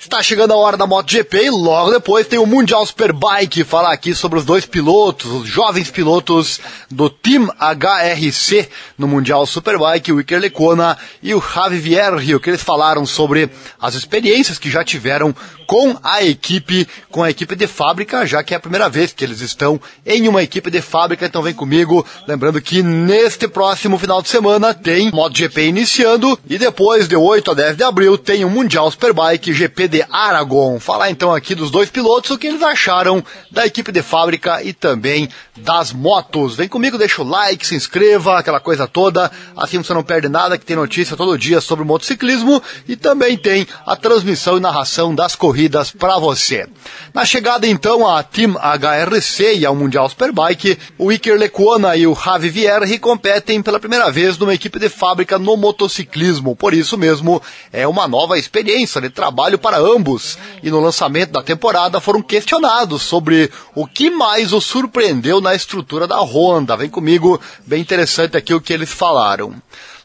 Está chegando a hora da MotoGP e logo depois tem o Mundial Superbike falar aqui sobre os dois pilotos, os jovens pilotos do Team HRC no Mundial Superbike, o Iker Lecona e o Javi Vierrio, que eles falaram sobre as experiências que já tiveram com a equipe, com a equipe de fábrica, já que é a primeira vez que eles estão em uma equipe de fábrica, então vem comigo, lembrando que neste próximo final de semana tem MotoGP iniciando e depois de 8 a 10 de abril tem o Mundial Superbike GP de Aragon. Falar então aqui dos dois pilotos, o que eles acharam da equipe de fábrica e também das motos. Vem comigo, deixa o like, se inscreva, aquela coisa toda, assim você não perde nada, que tem notícia todo dia sobre motociclismo e também tem a transmissão e narração das corridas para você. Na chegada então a Team HRC e ao Mundial Superbike, o Iker Lecuona e o Javi Vierre competem pela primeira vez numa equipe de fábrica no motociclismo. Por isso mesmo, é uma nova experiência de trabalho para ambos. E no lançamento da temporada foram questionados sobre o que mais os surpreendeu na estrutura da Honda. Vem comigo, bem interessante aqui o que eles falaram.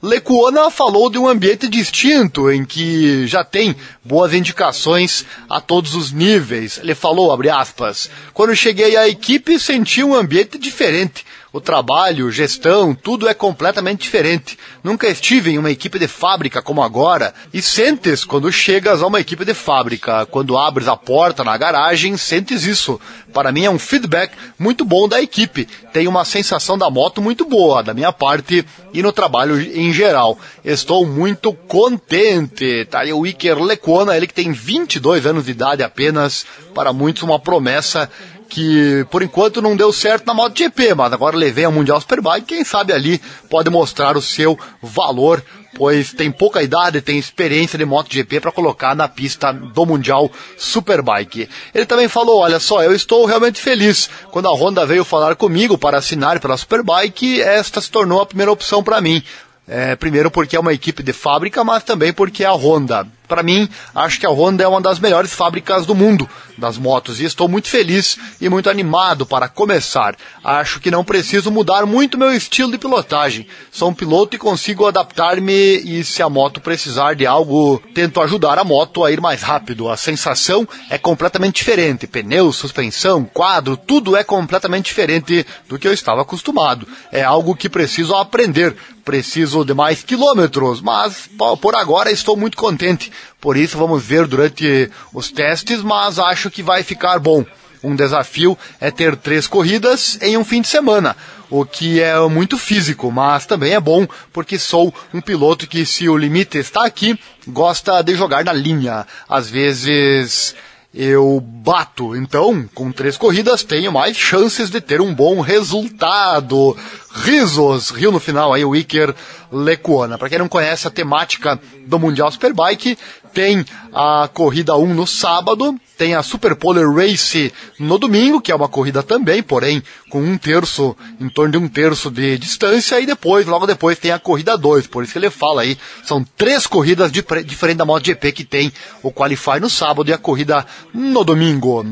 Lecuona falou de um ambiente distinto em que já tem boas indicações a todos os níveis. Ele falou, abre aspas, quando cheguei à equipe senti um ambiente diferente o trabalho, gestão, tudo é completamente diferente. Nunca estive em uma equipe de fábrica como agora e sentes quando chegas a uma equipe de fábrica. Quando abres a porta na garagem, sentes isso. Para mim é um feedback muito bom da equipe. Tem uma sensação da moto muito boa, da minha parte e no trabalho em geral. Estou muito contente. Tá aí o Iker Lecuona, ele que tem 22 anos de idade apenas, para muitos uma promessa que por enquanto não deu certo na MotoGP, mas agora levei a Mundial Superbike, quem sabe ali pode mostrar o seu valor, pois tem pouca idade, tem experiência de MotoGP para colocar na pista do Mundial Superbike. Ele também falou, olha só, eu estou realmente feliz. Quando a Honda veio falar comigo para assinar pela Superbike, esta se tornou a primeira opção para mim. É, primeiro porque é uma equipe de fábrica, mas também porque é a Honda. Para mim, acho que a Honda é uma das melhores fábricas do mundo das motos e estou muito feliz e muito animado para começar. Acho que não preciso mudar muito meu estilo de pilotagem. Sou um piloto e consigo adaptar-me e se a moto precisar de algo, tento ajudar a moto a ir mais rápido. A sensação é completamente diferente. Pneu, suspensão, quadro, tudo é completamente diferente do que eu estava acostumado. É algo que preciso aprender. Preciso de mais quilômetros, mas por agora estou muito contente por isso vamos ver durante os testes, mas acho que vai ficar bom. Um desafio é ter três corridas em um fim de semana, o que é muito físico, mas também é bom porque sou um piloto que, se o limite está aqui, gosta de jogar na linha. Às vezes eu bato. Então, com três corridas, tenho mais chances de ter um bom resultado. Risos, riu no final aí o Iker Lecuona. Para quem não conhece a temática do Mundial Superbike, tem a corrida 1 no sábado, tem a Super Polar Race no domingo, que é uma corrida também, porém com um terço, em torno de um terço de distância, e depois, logo depois, tem a corrida 2. Por isso que ele fala aí, são três corridas diferentes da MotoGP que tem o Qualify no sábado e a corrida no domingo.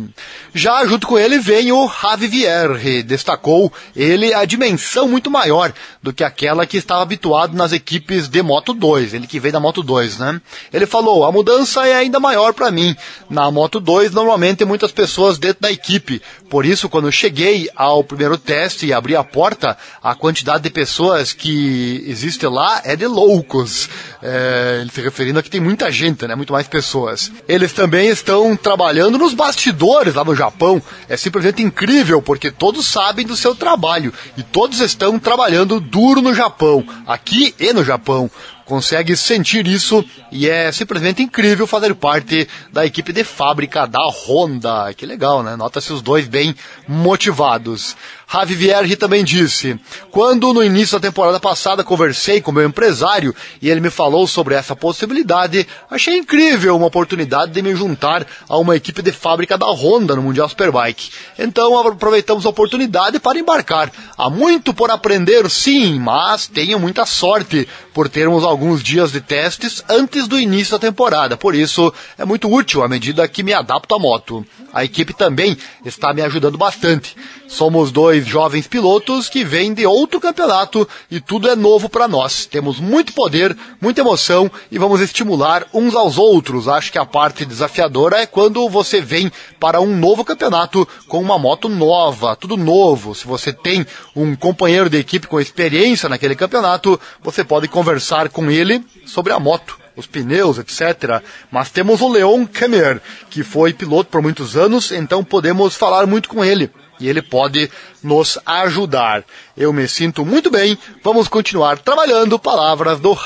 Já junto com ele vem o Javi Vierre, destacou ele a dimensão muito maior do que aquela que estava habituado nas equipes de Moto 2, ele que veio da Moto 2, né? Ele falou, a mudança é ainda maior para mim. Na Moto 2 normalmente tem muitas pessoas dentro da equipe. Por isso, quando eu cheguei ao primeiro teste e abri a porta, a quantidade de pessoas que existe lá é de loucos. É, ele se referindo a que tem muita gente, né? Muito mais pessoas. Eles também estão trabalhando nos bastidores lá no Japão. É simplesmente incrível, porque todos sabem do seu trabalho e todos estão trabalhando duro no Japão, aqui e no Japão consegue sentir isso e é simplesmente incrível fazer parte da equipe de fábrica da Honda. Que legal, né? Nota-se os dois bem motivados. Javi Vierge também disse: Quando no início da temporada passada conversei com meu empresário e ele me falou sobre essa possibilidade, achei incrível uma oportunidade de me juntar a uma equipe de fábrica da Honda no Mundial Superbike. Então aproveitamos a oportunidade para embarcar. Há muito por aprender, sim, mas tenho muita sorte por termos alguns dias de testes antes do início da temporada. Por isso é muito útil à medida que me adapto à moto. A equipe também está me ajudando bastante. Somos dois jovens pilotos que vêm de outro campeonato e tudo é novo para nós. Temos muito poder, muita emoção e vamos estimular uns aos outros. Acho que a parte desafiadora é quando você vem para um novo campeonato com uma moto nova, tudo novo. Se você tem um companheiro de equipe com experiência naquele campeonato, você pode conversar com ele sobre a moto os pneus, etc. Mas temos o Leon Kemmer, que foi piloto por muitos anos, então podemos falar muito com ele. E ele pode nos ajudar. Eu me sinto muito bem. Vamos continuar trabalhando. Palavras do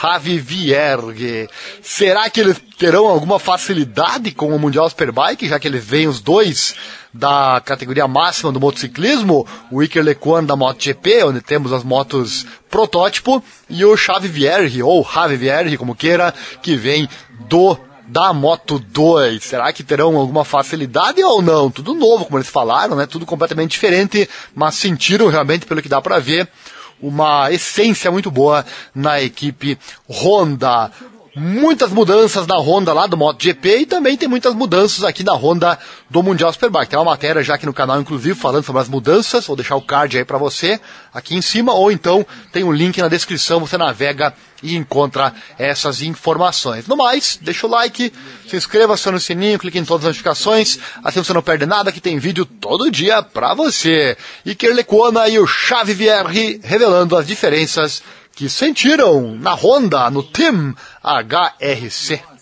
Vierge. Será que eles terão alguma facilidade com o Mundial Superbike, já que eles vêm os dois da categoria máxima do motociclismo, o Iker Lequan da MotoGP, onde temos as motos protótipo, e o Xavi Vierge, ou Javi Vierge, como queira, que vem do da Moto 2. Será que terão alguma facilidade ou não? Tudo novo, como eles falaram, né? Tudo completamente diferente, mas sentiram realmente, pelo que dá para ver, uma essência muito boa na equipe Honda muitas mudanças na Honda lá do MotoGP e também tem muitas mudanças aqui na Honda do Mundial Superbike. Tem uma matéria já aqui no canal, inclusive, falando sobre as mudanças. Vou deixar o card aí para você aqui em cima, ou então tem um link na descrição, você navega e encontra essas informações. No mais, deixa o like, se inscreva, acione o sininho, clique em todas as notificações, assim você não perde nada, que tem vídeo todo dia para você. Iker Lecuona e o Chave VR revelando as diferenças que sentiram na Honda, no Team HRC.